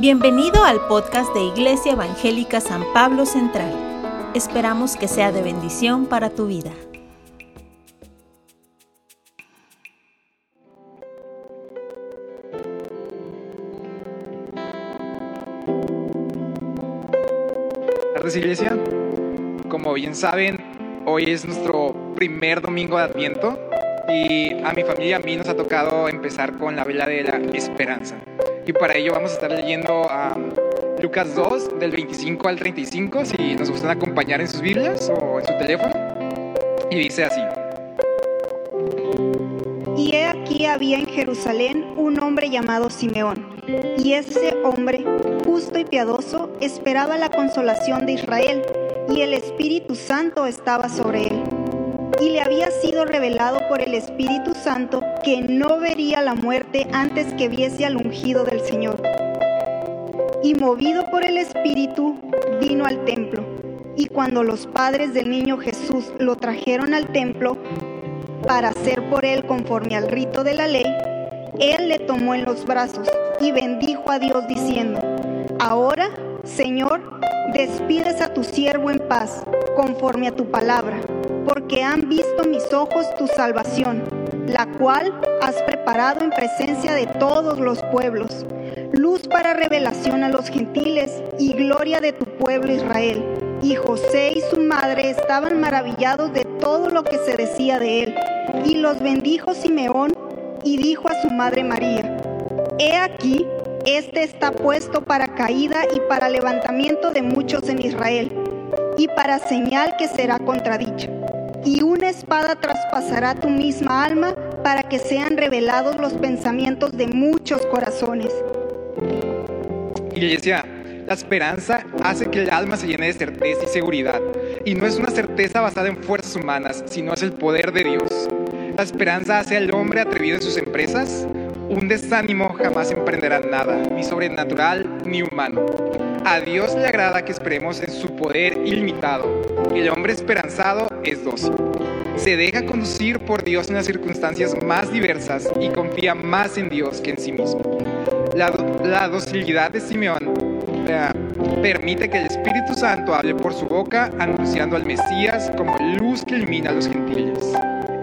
Bienvenido al podcast de Iglesia Evangélica San Pablo Central. Esperamos que sea de bendición para tu vida. tardes Iglesia. Como bien saben, hoy es nuestro primer domingo de Adviento y a mi familia a mí nos ha tocado empezar con la vela de la esperanza. Y para ello vamos a estar leyendo a Lucas 2 del 25 al 35, si nos gustan acompañar en sus Biblias o en su teléfono. Y dice así. Y he aquí había en Jerusalén un hombre llamado Simeón, y ese hombre, justo y piadoso, esperaba la consolación de Israel, y el Espíritu Santo estaba sobre él. Y le había sido revelado por el Espíritu Santo que no vería la muerte antes que viese al ungido del Señor. Y movido por el Espíritu, vino al templo. Y cuando los padres del niño Jesús lo trajeron al templo, para hacer por él conforme al rito de la ley, él le tomó en los brazos y bendijo a Dios diciendo, Ahora, Señor, despides a tu siervo en paz, conforme a tu palabra, porque han visto mis ojos tu salvación, la cual has preparado en presencia de todos los pueblos, luz para revelación a los gentiles y gloria de tu pueblo Israel. Y José y su madre estaban maravillados de todo lo que se decía de él. Y los bendijo Simeón y dijo a su madre María, He aquí, este está puesto para caída y para levantamiento de muchos en Israel, y para señal que será contradicho. Y una espada traspasará tu misma alma para que sean revelados los pensamientos de muchos corazones. Iglesia, la esperanza hace que el alma se llene de certeza y seguridad. Y no es una certeza basada en fuerzas humanas, sino es el poder de Dios. La esperanza hace al hombre atrevido en sus empresas. Un desánimo jamás emprenderá nada, ni sobrenatural ni humano. A Dios le agrada que esperemos en su poder ilimitado. El hombre esperanzado es dócil. Se deja conducir por Dios en las circunstancias más diversas y confía más en Dios que en sí mismo. La, docilidad de Simeón eh, permite que el Espíritu Santo hable por su boca, anunciando al Mesías como luz que ilumina a los gentiles.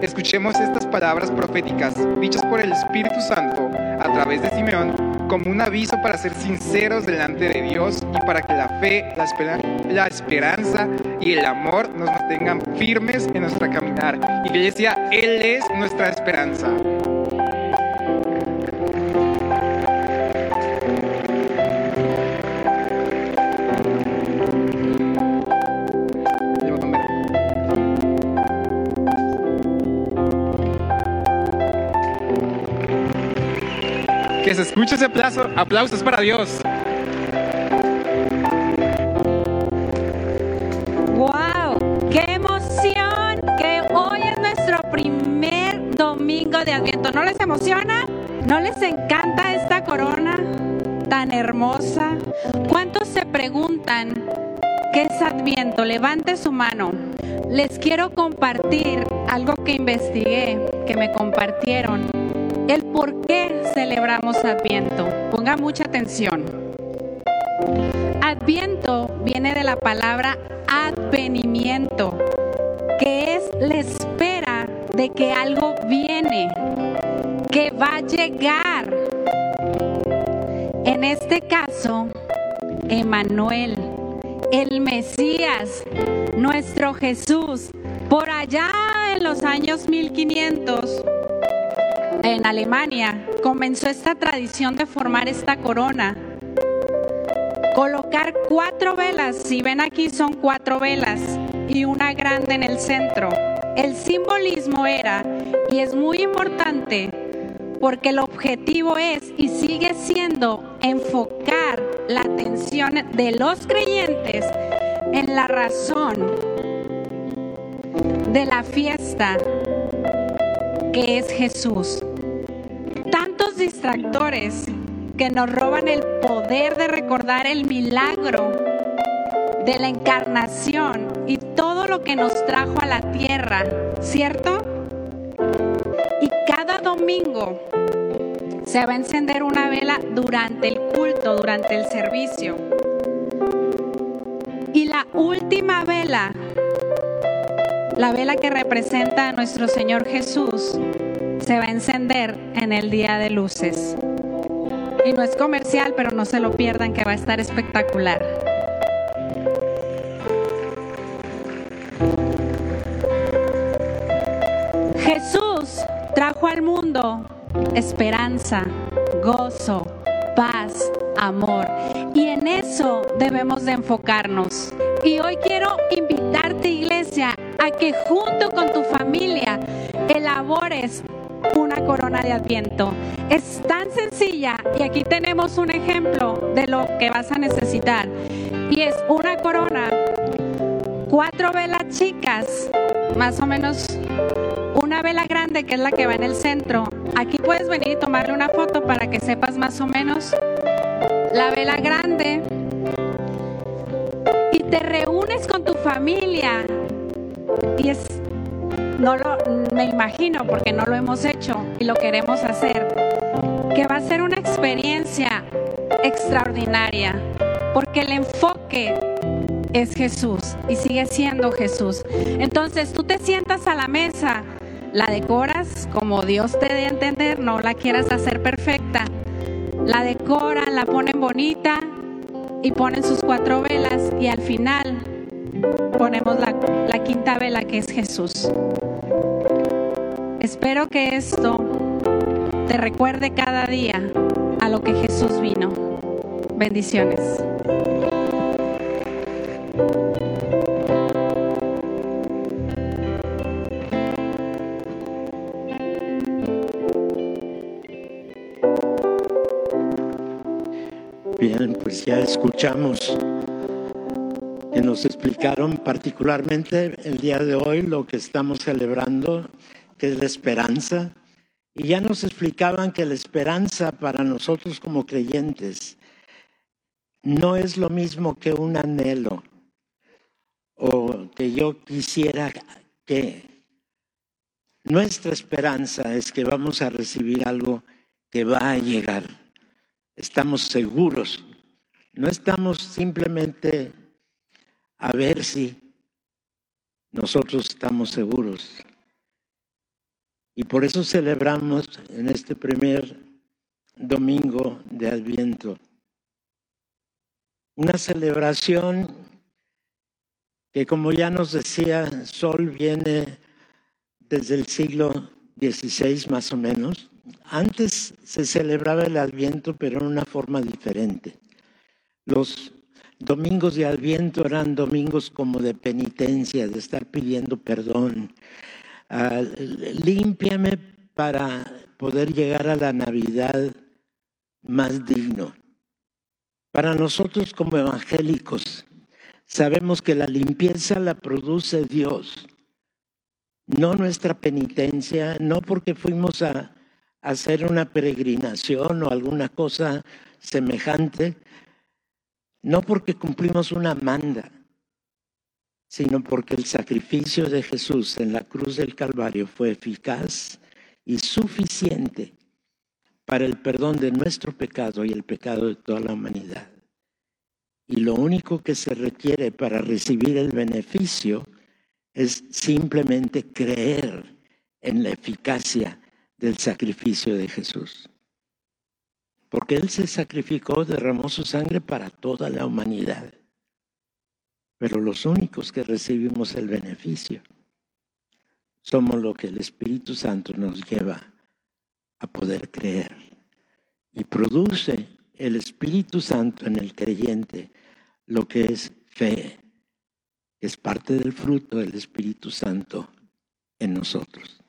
Escuchemos estas palabras proféticas dichas por el Espíritu Santo a través de Simeón como un aviso para ser sinceros delante de Dios y para que la fe, la, espera- la esperanza y el amor nos mantengan firmes en nuestra caminar. Iglesia, Él es nuestra esperanza. Se ese aplauso. Aplausos para Dios. ¡Wow! ¡Qué emoción! Que hoy es nuestro primer domingo de Adviento. ¿No les emociona? ¿No les encanta esta corona tan hermosa? ¿Cuántos se preguntan qué es Adviento? Levante su mano. Les quiero compartir algo que investigué, que me compartieron. El por qué celebramos Adviento. Ponga mucha atención. Adviento viene de la palabra advenimiento, que es la espera de que algo viene, que va a llegar. En este caso, Emanuel, el Mesías, nuestro Jesús, por allá en los años 1500, en Alemania, comenzó esta tradición de formar esta corona colocar cuatro velas, si ven aquí son cuatro velas y una grande en el centro. El simbolismo era, y es muy importante, porque el objetivo es y sigue siendo enfocar la atención de los creyentes en la razón de la fiesta que es Jesús. Distractores que nos roban el poder de recordar el milagro de la encarnación y todo lo que nos trajo a la tierra, ¿cierto? Y cada domingo se va a encender una vela durante el culto, durante el servicio. Y la última vela, la vela que representa a nuestro Señor Jesús, se va a encender en el día de luces. Y no es comercial, pero no se lo pierdan que va a estar espectacular. Jesús trajo al mundo esperanza, gozo, paz, amor. Y en eso debemos de enfocarnos. Y hoy quiero invitarte, iglesia, a que junto con tu familia elabores corona de adviento. Es tan sencilla y aquí tenemos un ejemplo de lo que vas a necesitar. Y es una corona, cuatro velas chicas, más o menos una vela grande que es la que va en el centro. Aquí puedes venir y tomarle una foto para que sepas más o menos la vela grande. Y te reúnes con tu familia. Y es, no lo, me imagino porque no lo hemos hecho y lo queremos hacer, que va a ser una experiencia extraordinaria. Porque el enfoque es Jesús y sigue siendo Jesús. Entonces tú te sientas a la mesa la decoras como Dios te dé a entender, no la quieras hacer perfecta. La decoran, la ponen bonita y ponen sus cuatro velas y al final ponemos la, la quinta vela que es Jesús. Espero que esto te recuerde cada día a lo que Jesús vino. Bendiciones. Bien, pues ya escuchamos que nos explicaron particularmente el día de hoy lo que estamos celebrando, que es la esperanza. Y ya nos explicaban que la esperanza para nosotros como creyentes no es lo mismo que un anhelo o que yo quisiera que. Nuestra esperanza es que vamos a recibir algo que va a llegar estamos seguros. No estamos simplemente a ver si nosotros estamos seguros. Y por eso celebramos en este primer domingo de Adviento una celebración que como ya nos decía Sol viene desde el siglo XVI más o menos, antes se celebraba el Adviento, pero en una forma diferente. Los domingos de Adviento eran domingos como de penitencia, de estar pidiendo perdón. Uh, límpiame para poder llegar a la Navidad más digno. Para nosotros como evangélicos, sabemos que la limpieza la produce Dios, no nuestra penitencia, no porque fuimos a hacer una peregrinación o alguna cosa semejante, no porque cumplimos una manda, sino porque el sacrificio de Jesús en la cruz del Calvario fue eficaz y suficiente para el perdón de nuestro pecado y el pecado de toda la humanidad. Y lo único que se requiere para recibir el beneficio es simplemente creer en la eficacia del sacrificio de Jesús. Porque Él se sacrificó, derramó su sangre para toda la humanidad. Pero los únicos que recibimos el beneficio somos lo que el Espíritu Santo nos lleva a poder creer. Y produce el Espíritu Santo en el creyente lo que es fe, es parte del fruto del Espíritu Santo en nosotros.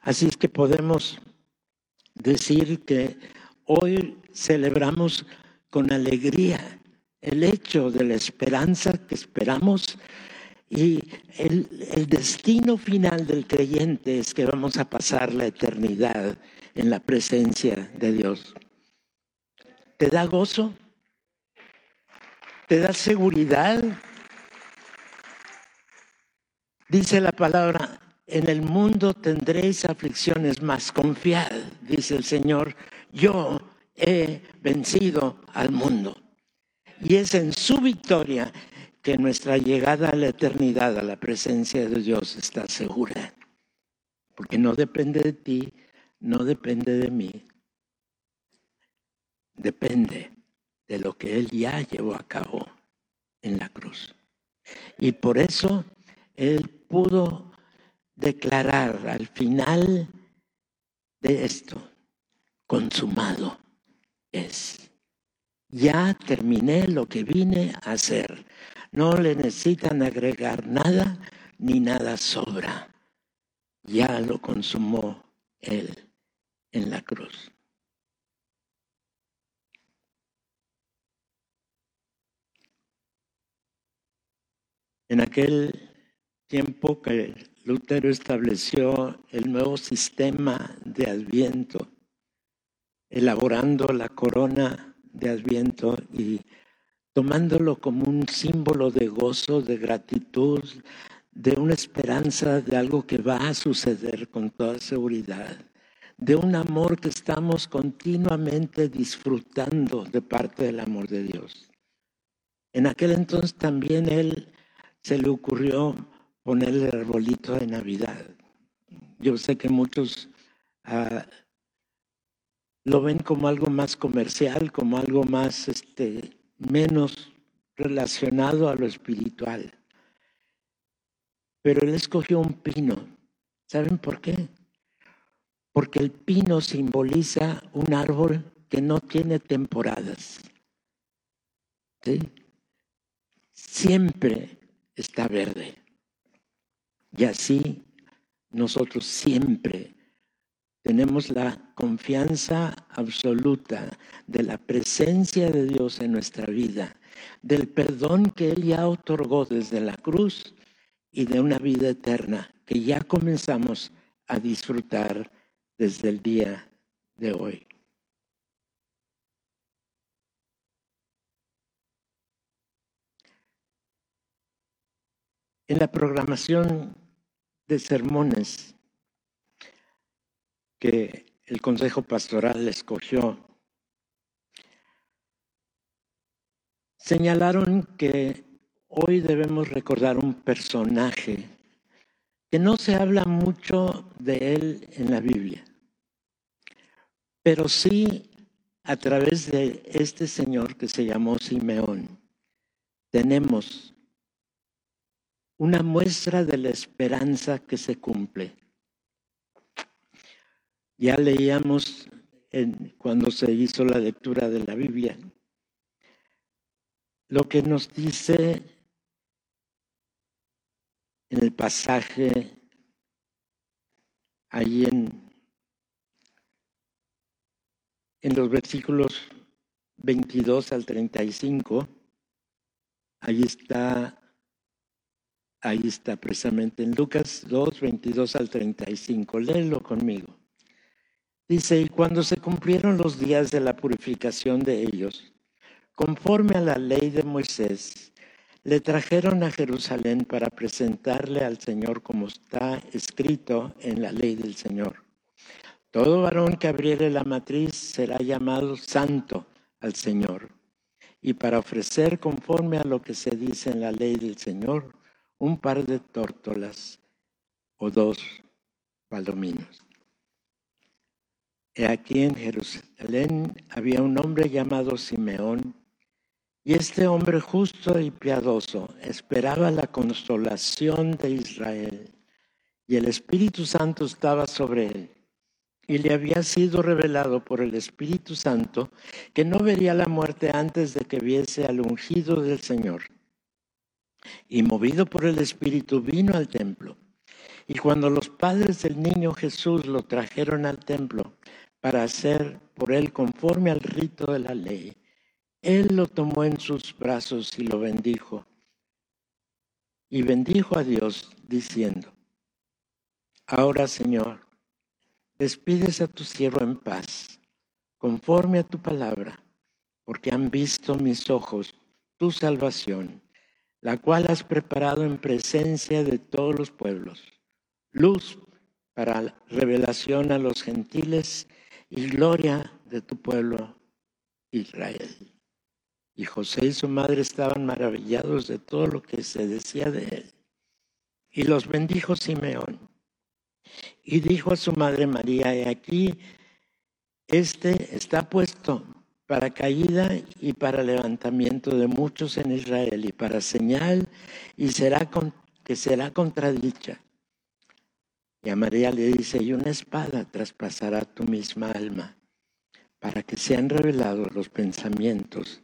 Así es que podemos decir que hoy celebramos con alegría el hecho de la esperanza que esperamos y el, destino final del creyente es que vamos a pasar la eternidad en la presencia de Dios. ¿Te da gozo? ¿Te da seguridad? Dice la palabra, en el mundo tendréis aflicciones, más confiad, dice el Señor, yo he vencido al mundo. Y es en su victoria que nuestra llegada a la eternidad, a la presencia de Dios, está segura. Porque no depende de ti, no depende de mí. Depende de lo que Él ya llevó a cabo en la cruz. Y por eso Él pudo declarar al final de esto, consumado es. Ya terminé lo que vine a hacer. No le necesitan agregar nada ni nada sobra. Ya lo consumó Él en la cruz. En aquel tiempo que Lutero estableció el nuevo sistema de Adviento, elaborando la corona de Adviento y tomándolo como un símbolo de gozo, de gratitud, de una esperanza de algo que va a suceder con toda seguridad, de un amor que estamos continuamente disfrutando de parte del amor de Dios. En aquel entonces también él se le ocurrió poner el arbolito de Navidad. Yo sé que muchos ah, lo ven como algo más comercial, como algo más, este, menos relacionado a lo espiritual. Pero él escogió un pino. ¿Saben por qué? Porque el pino simboliza un árbol que no tiene temporadas. Siempre está verde. Y así nosotros siempre tenemos la confianza absoluta de la presencia de Dios en nuestra vida, del perdón que Él ya otorgó desde la cruz y de una vida eterna que ya comenzamos a disfrutar desde el día de hoy. En la programación de sermones que el Consejo Pastoral escogió, señalaron que hoy debemos recordar un personaje que no se habla mucho de él en la Biblia, pero sí a través de este señor que se llamó Simeón, tenemos una muestra de la esperanza que se cumple. Ya leíamos cuando se hizo la lectura de la Biblia lo que nos dice en el pasaje ahí en, en los versículos 22 al 35, ahí está Ahí está precisamente en Lucas 2, 22 al 35. Léelo conmigo. Dice, y cuando se cumplieron los días de la purificación de ellos, conforme a la ley de Moisés, le trajeron a Jerusalén para presentarle al Señor como está escrito en la ley del Señor. Todo varón que abriere la matriz será llamado santo al Señor. Y para ofrecer conforme a lo que se dice en la ley del Señor, un par de tórtolas o dos palominos. Aquí en Jerusalén había un hombre llamado Simeón, y este hombre justo y piadoso esperaba la consolación de Israel, y el Espíritu Santo estaba sobre él. Y le había sido revelado por el Espíritu Santo que no vería la muerte antes de que viese al ungido del Señor. Y movido por el Espíritu vino al templo. Y cuando los padres del niño Jesús lo trajeron al templo para hacer por él conforme al rito de la ley, él lo tomó en sus brazos y lo bendijo. Y bendijo a Dios diciendo, Ahora Señor, despides a tu siervo en paz, conforme a tu palabra, porque han visto mis ojos tu salvación la cual has preparado en presencia de todos los pueblos, luz para revelación a los gentiles y gloria de tu pueblo Israel. Y José y su madre estaban maravillados de todo lo que se decía de él. Y los bendijo Simeón. Y dijo a su madre María, he aquí, este está puesto para caída y para levantamiento de muchos en Israel y para señal y será que será contradicha. Y a María le dice, y una espada traspasará tu misma alma para que sean revelados los pensamientos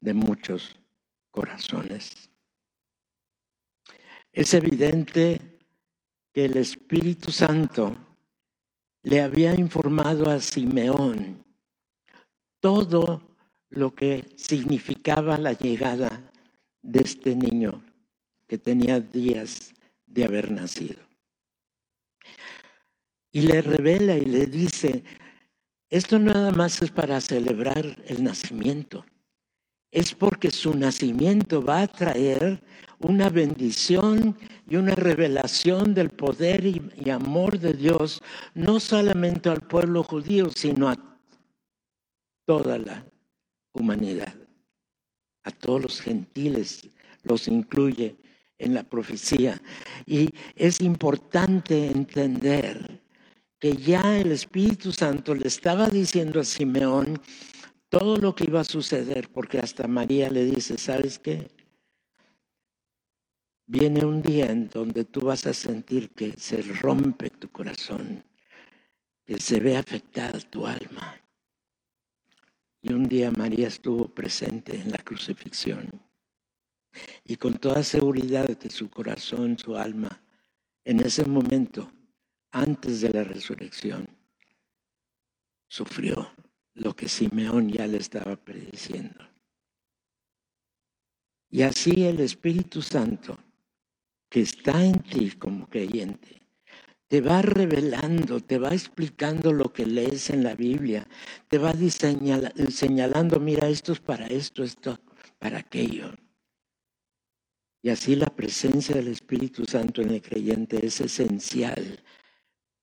de muchos corazones. Es evidente que el Espíritu Santo le había informado a Simeón todo lo que significaba la llegada de este niño que tenía días de haber nacido. Y le revela y le dice, esto nada más es para celebrar el nacimiento. Es porque su nacimiento va a traer una bendición y una revelación del poder y, amor de Dios, no solamente al pueblo judío, sino a toda la humanidad, a todos los gentiles, los incluye en la profecía. Y es importante entender que ya el Espíritu Santo le estaba diciendo a Simeón todo lo que iba a suceder, porque hasta María le dice, ¿sabes qué? Viene un día en donde tú vas a sentir que se rompe tu corazón, que se ve afectada tu alma. Y un día María estuvo presente en la crucifixión. Y con toda seguridad que su corazón, su alma, en ese momento, antes de la resurrección, sufrió lo que Simeón ya le estaba prediciendo. Y así el Espíritu Santo, que está en ti como creyente, te va revelando, te va explicando lo que lees en la Biblia, te va señalando, mira, esto es para esto, esto para aquello. Y así la presencia del Espíritu Santo en el creyente es esencial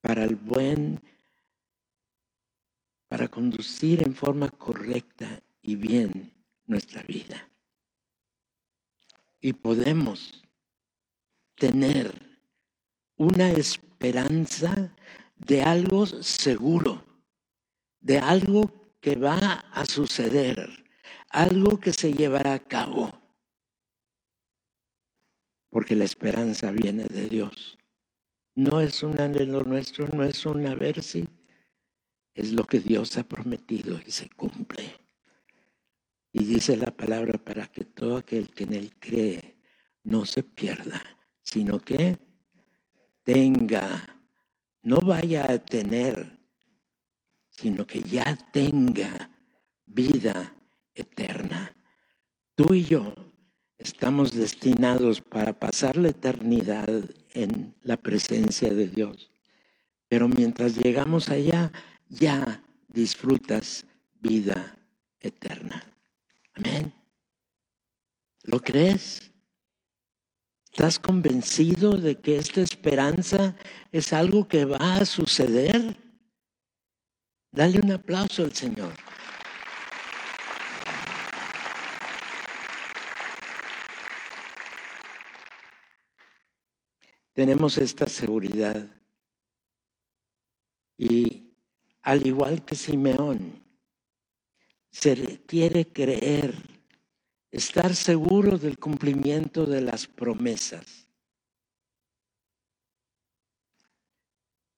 para el buen, para conducir en forma correcta y bien nuestra vida. Y podemos tener una esperanza de algo seguro, de algo que va a suceder, algo que se llevará a cabo. Porque la esperanza viene de Dios. No es un anhelo nuestro, no es una versi, es lo que Dios ha prometido y se cumple. Y dice la palabra para que todo aquel que en él cree no se pierda, sino que tenga, no vaya a tener, sino que ya tenga vida eterna. Tú y yo estamos destinados para pasar la eternidad en la presencia de Dios. Pero mientras llegamos allá, ya disfrutas vida eterna. Amén. ¿Lo crees? ¿Estás convencido de que esta esperanza es algo que va a suceder? Dale un aplauso al Señor. Tenemos esta seguridad y al igual que Simeón, se quiere creer estar seguro del cumplimiento de las promesas.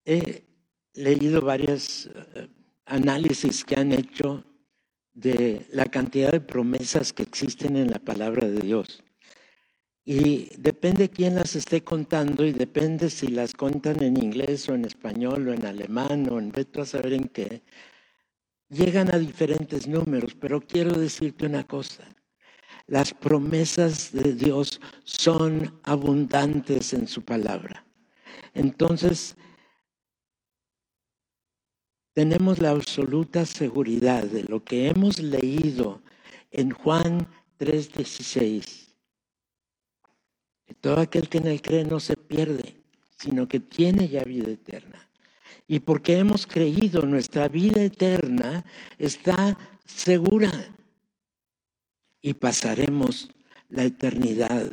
He leído varios eh, análisis que han hecho de la cantidad de promesas que existen en la palabra de Dios. Y depende quién las esté contando y depende si las cuentan en inglés o en español o en alemán o en veto a saber en qué, llegan a diferentes números. Pero quiero decirte una cosa, las promesas de Dios son abundantes en su palabra. Entonces, tenemos la absoluta seguridad de lo que hemos leído en Juan 3:16. Todo aquel que en él cree no se pierde, sino que tiene ya vida eterna. Y porque hemos creído, nuestra vida eterna está segura. Y pasaremos la eternidad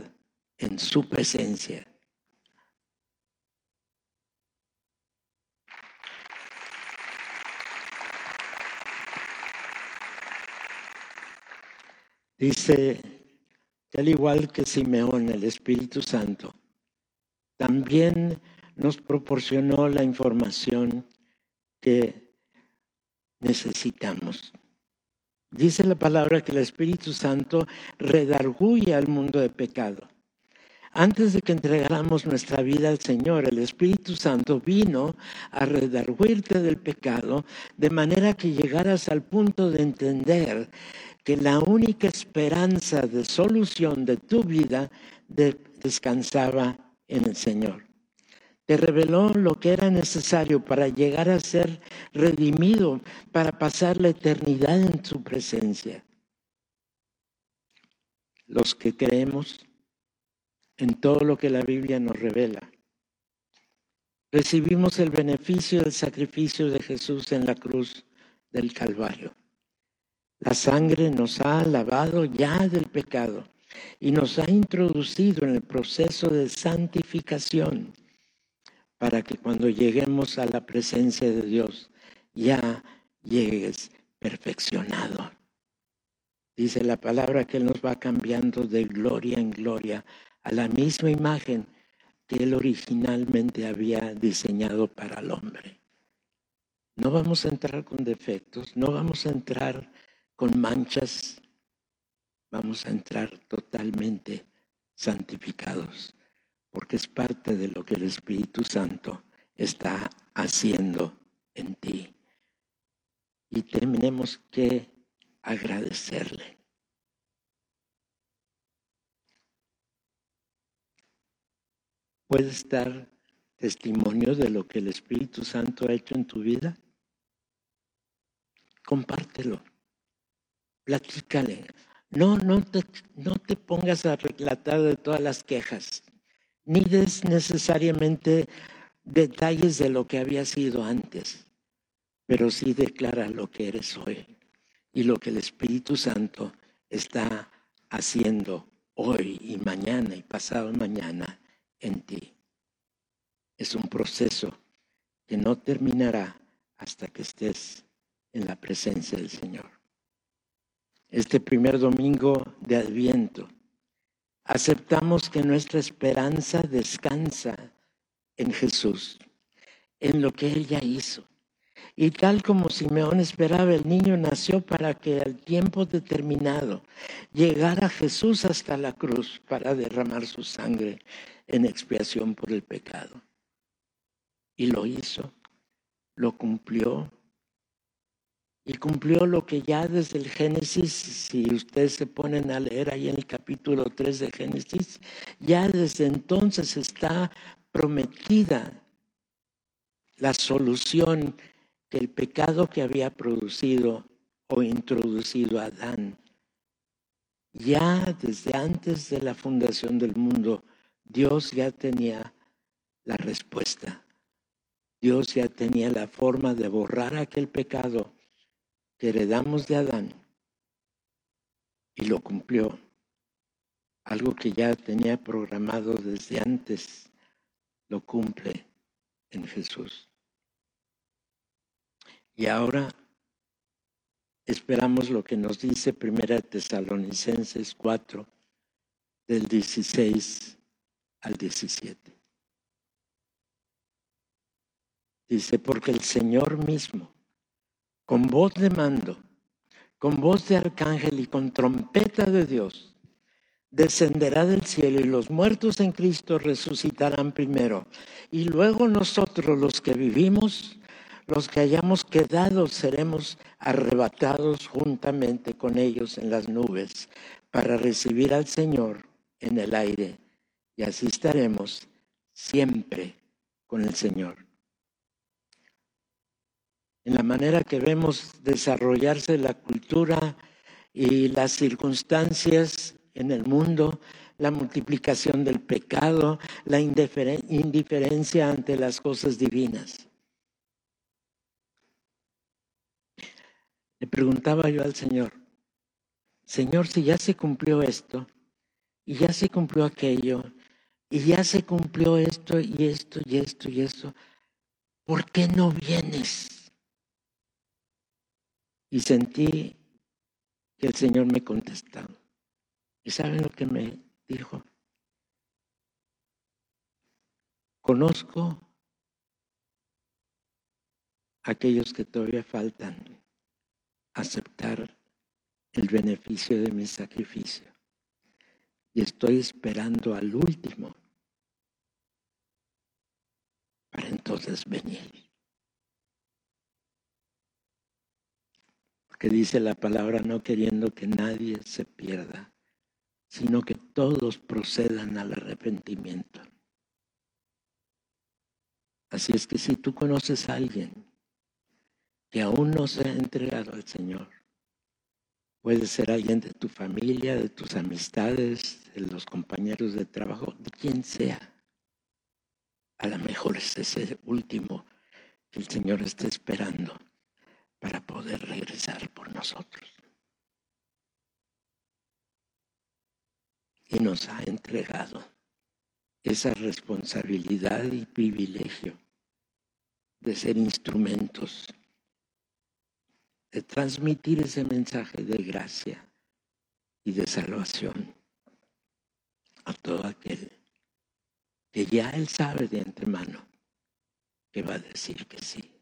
en su presencia. Dice que al igual que Simeón, el Espíritu Santo, también nos proporcionó la información que necesitamos. Dice la palabra que el Espíritu Santo redarguye al mundo de pecado. Antes de que entregáramos nuestra vida al Señor, el Espíritu Santo vino a redarguirte del pecado de manera que llegaras al punto de entender que la única esperanza de solución de tu vida descansaba en el Señor. Te reveló lo que era necesario para llegar a ser redimido, para pasar la eternidad en su presencia. Los que creemos en todo lo que la Biblia nos revela, recibimos el beneficio del sacrificio de Jesús en la cruz del Calvario. La sangre nos ha lavado ya del pecado y nos ha introducido en el proceso de santificación para que cuando lleguemos a la presencia de Dios ya llegues perfeccionado. Dice la palabra que Él nos va cambiando de gloria en gloria a la misma imagen que Él originalmente había diseñado para el hombre. No vamos a entrar con defectos, no vamos a entrar con manchas, vamos a entrar totalmente santificados, porque es parte de lo que el Espíritu Santo está haciendo en ti. Y tenemos que agradecerle. ¿Puedes dar testimonio de lo que el Espíritu Santo ha hecho en tu vida? Compártelo platícale. No, no te, no te pongas a relatar de todas las quejas, ni des necesariamente detalles de lo que había sido antes, pero sí declara lo que eres hoy y lo que el Espíritu Santo está haciendo hoy y mañana y pasado mañana en ti. Es un proceso que no terminará hasta que estés en la presencia del Señor este primer domingo de Adviento, aceptamos que nuestra esperanza descansa en Jesús, en lo que Él ya hizo. Y tal como Simeón esperaba, el niño nació para que al tiempo determinado llegara Jesús hasta la cruz para derramar su sangre en expiación por el pecado. Y lo hizo, lo cumplió y cumplió lo que ya desde el Génesis, si ustedes se ponen a leer ahí en el capítulo 3 de Génesis, ya desde entonces está prometida la solución que el pecado que había producido o introducido Adán. Ya desde antes de la fundación del mundo, Dios ya tenía la respuesta. Dios ya tenía la forma de borrar aquel pecado heredamos de Adán y lo cumplió. Algo que ya tenía programado desde antes, lo cumple en Jesús. Y ahora esperamos lo que nos dice Primera Tesalonicenses 4, del 16 al 17. Dice, porque el Señor mismo con voz de mando, con voz de arcángel y con trompeta de Dios, descenderá del cielo y los muertos en Cristo resucitarán primero. Y luego nosotros los que vivimos, los que hayamos quedado, seremos arrebatados juntamente con ellos en las nubes para recibir al Señor en el aire y así estaremos siempre con el Señor. En la manera que vemos desarrollarse la cultura y las circunstancias en el mundo, la multiplicación del pecado, la indiferencia ante las cosas divinas. Le preguntaba yo al Señor, Señor, si ya se cumplió esto y ya se cumplió aquello y ya se cumplió esto y esto y esto y esto, ¿por qué no vienes? Y sentí que el Señor me contestó. ¿Y saben lo que me dijo? Conozco aquellos que todavía faltan aceptar el beneficio de mi sacrificio. Y estoy esperando al último para entonces venir. Porque dice la palabra no queriendo que nadie se pierda, sino que todos procedan al arrepentimiento. Así es que si tú conoces a alguien que aún no se ha entregado al Señor, puede ser alguien de tu familia, de tus amistades, de los compañeros de trabajo, de quien sea. A lo mejor es ese último que el Señor está esperando para poder regresar por nosotros. Y nos ha entregado esa responsabilidad y privilegio de ser instrumentos, de transmitir ese mensaje de gracia y de salvación a todo aquel que ya Él sabe de antemano que va a decir que sí.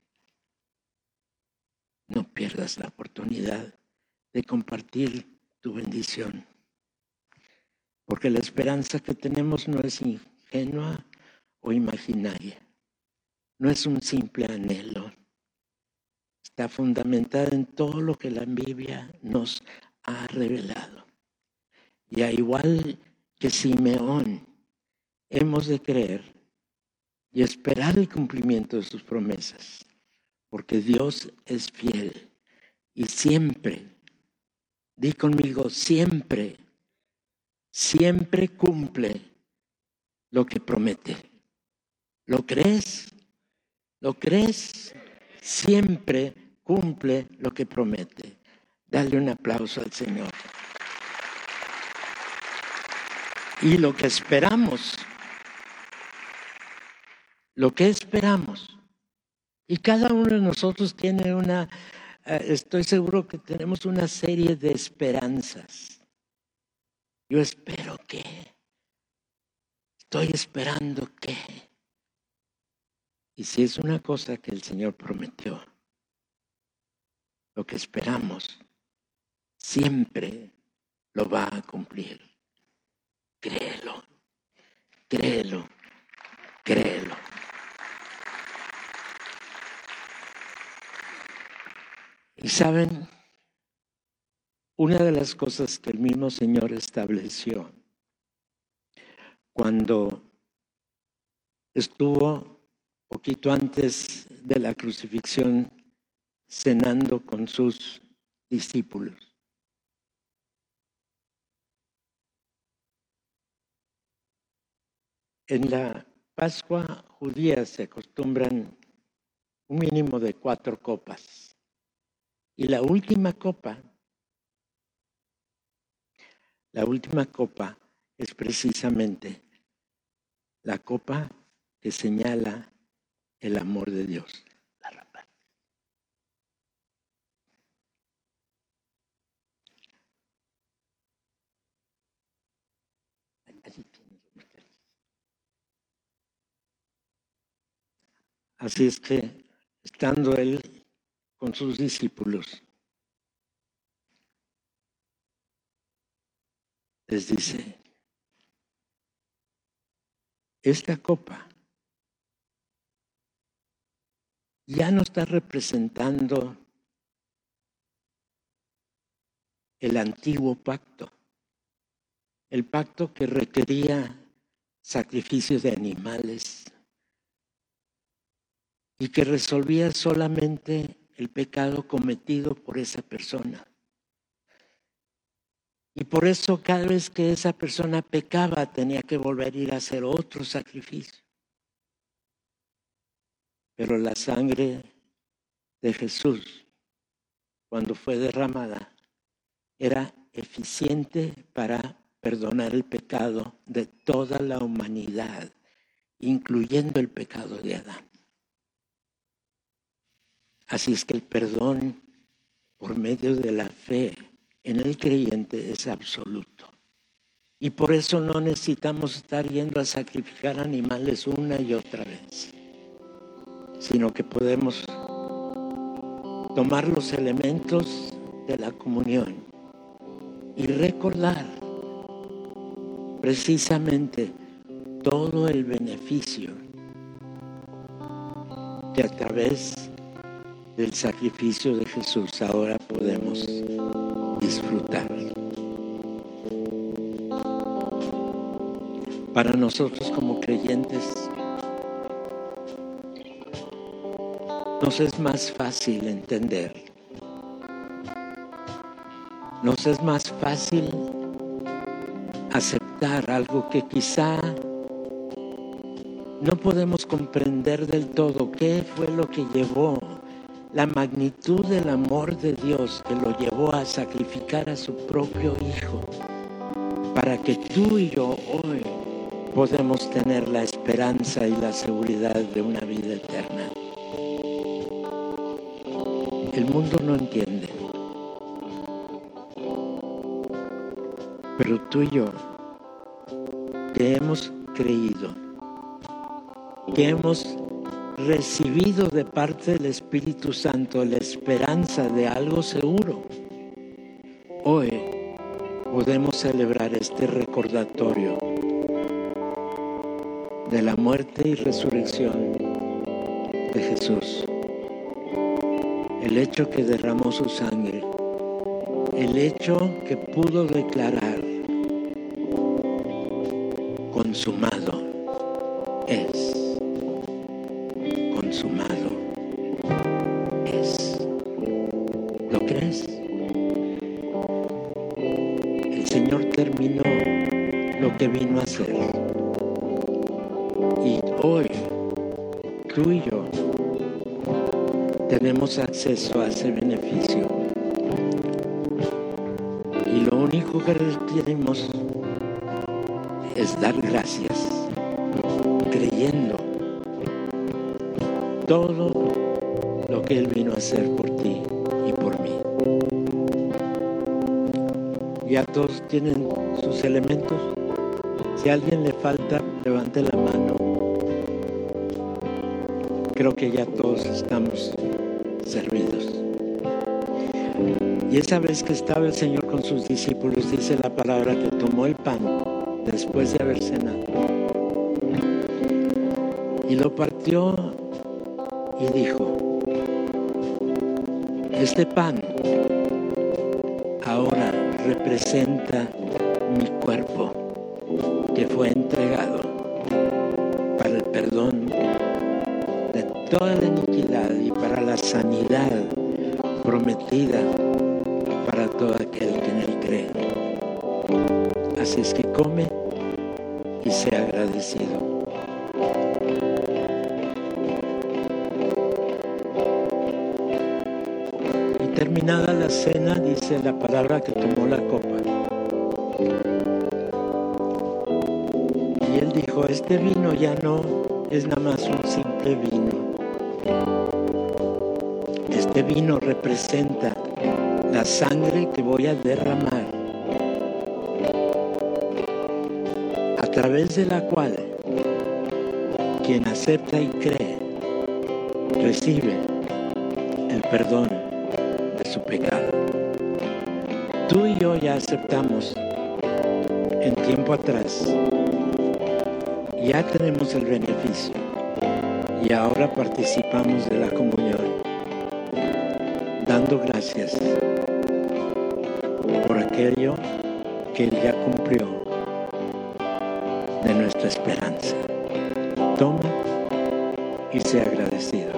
No pierdas la oportunidad de compartir tu bendición, porque la esperanza que tenemos no es ingenua o imaginaria, no es un simple anhelo, está fundamentada en todo lo que la Biblia nos ha revelado. Y a igual que Simeón, hemos de creer y esperar el cumplimiento de sus promesas, porque Dios es fiel y siempre, di conmigo, siempre, siempre cumple lo que promete. ¿Lo crees? ¿Lo crees? Siempre cumple lo que promete. Dale un aplauso al Señor. Y lo que esperamos lo que esperamos. Y cada uno de nosotros tiene una, eh, estoy seguro que tenemos una serie de esperanzas. Yo espero que, estoy esperando que. Y si es una cosa que el Señor prometió, lo que esperamos siempre lo va a cumplir. Créelo, créelo, créelo. Y saben, una de las cosas que el mismo Señor estableció cuando estuvo poquito antes de la crucifixión cenando con sus discípulos. En la Pascua judía se acostumbran un mínimo de cuatro copas. Y la última copa, la última copa es precisamente la copa que señala el amor de Dios. Así es que, estando él con sus discípulos. Les dice, esta copa ya no está representando el antiguo pacto, el pacto que requería sacrificios de animales y que resolvía solamente el pecado cometido por esa persona. Y por eso cada vez que esa persona pecaba tenía que volver a ir a hacer otro sacrificio. Pero la sangre de Jesús cuando fue derramada, era eficiente para perdonar el pecado de toda la humanidad, incluyendo el pecado de Adán. Así es que el perdón por medio de la fe en el creyente es absoluto. Y por eso no necesitamos estar yendo a sacrificar animales una y otra vez, sino que podemos tomar los elementos de la comunión y recordar precisamente todo el beneficio que a través del sacrificio de Jesús ahora podemos disfrutar. Para nosotros como creyentes nos es más fácil entender, nos es más fácil aceptar algo que quizá no podemos comprender del todo qué fue lo que llevó la magnitud del amor de Dios que lo llevó a sacrificar a su propio Hijo para que tú y yo hoy podemos tener la esperanza y la seguridad de una vida eterna. El mundo no entiende. Pero tú y yo, que hemos creído, que hemos recibido de parte del Espíritu Santo la esperanza de algo seguro, hoy podemos celebrar este recordatorio de la muerte y resurrección de Jesús. El hecho que derramó su sangre, el hecho que pudo declarar consumado El Señor terminó lo que vino a hacer. Y hoy, tú y yo, tenemos acceso a ese beneficio. Y lo único que requerimos es dar gracias, creyendo todo lo que Él vino a hacer por ti Ya todos tienen sus elementos. Si a alguien le falta, levante la mano. Creo que ya todos estamos servidos. Y esa vez que estaba el Señor con sus discípulos, dice la palabra que tomó el pan después de haber cenado y lo partió y dijo, este pan representa mi cuerpo que fue entregado para el perdón de toda la iniquidad y para la sanidad prometida para todo aquel que en él cree. Así es que come y sea agradecido. Y terminada la cena, dice la palabra que copa. Y él dijo, este vino ya no es nada más un simple vino. Este vino representa la sangre que voy a derramar, a través de la cual quien acepta y cree recibe el perdón de su pecado. Tú y yo ya aceptamos en tiempo atrás, ya tenemos el beneficio y ahora participamos de la comunión, dando gracias por aquello que Él ya cumplió de nuestra esperanza. Toma y sea agradecido.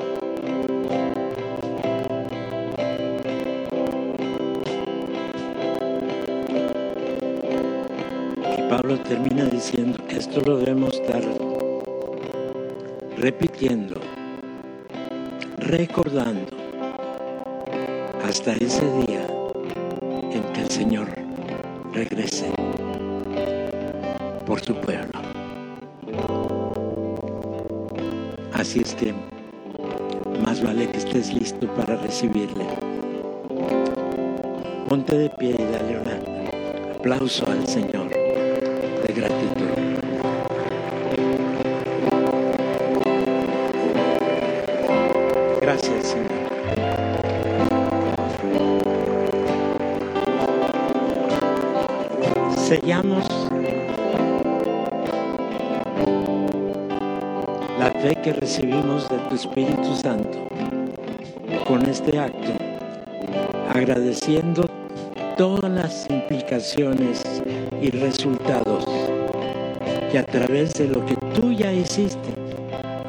Termina diciendo que esto lo debemos estar repitiendo, recordando hasta ese día en que el Señor regrese por su pueblo. Así es que más vale que estés listo para recibirle. Ponte de pie y dale un aplauso al Señor gratitud. Gracias, Señor. Sellamos la fe que recibimos de tu Espíritu Santo con este acto, agradeciendo todas las implicaciones y resultados que a través de lo que tú ya hiciste,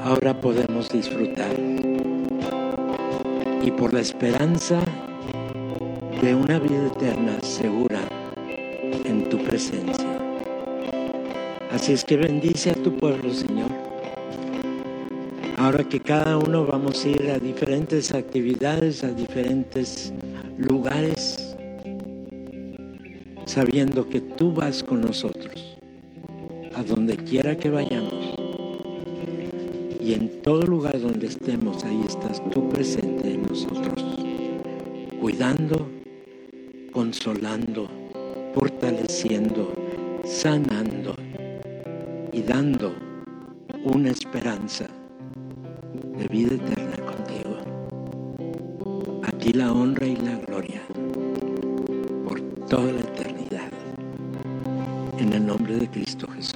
ahora podemos disfrutar. Y por la esperanza de una vida eterna segura en tu presencia. Así es que bendice a tu pueblo, Señor. Ahora que cada uno vamos a ir a diferentes actividades, a diferentes lugares, sabiendo que tú vas con nosotros, a donde quiera que vayamos. Y en todo lugar donde estemos, ahí estás tú presente en nosotros, cuidando, consolando, fortaleciendo, sanando y dando una esperanza de vida eterna contigo. A ti la honra y la gloria por toda la eternidad. En el nombre de Cristo Jesús.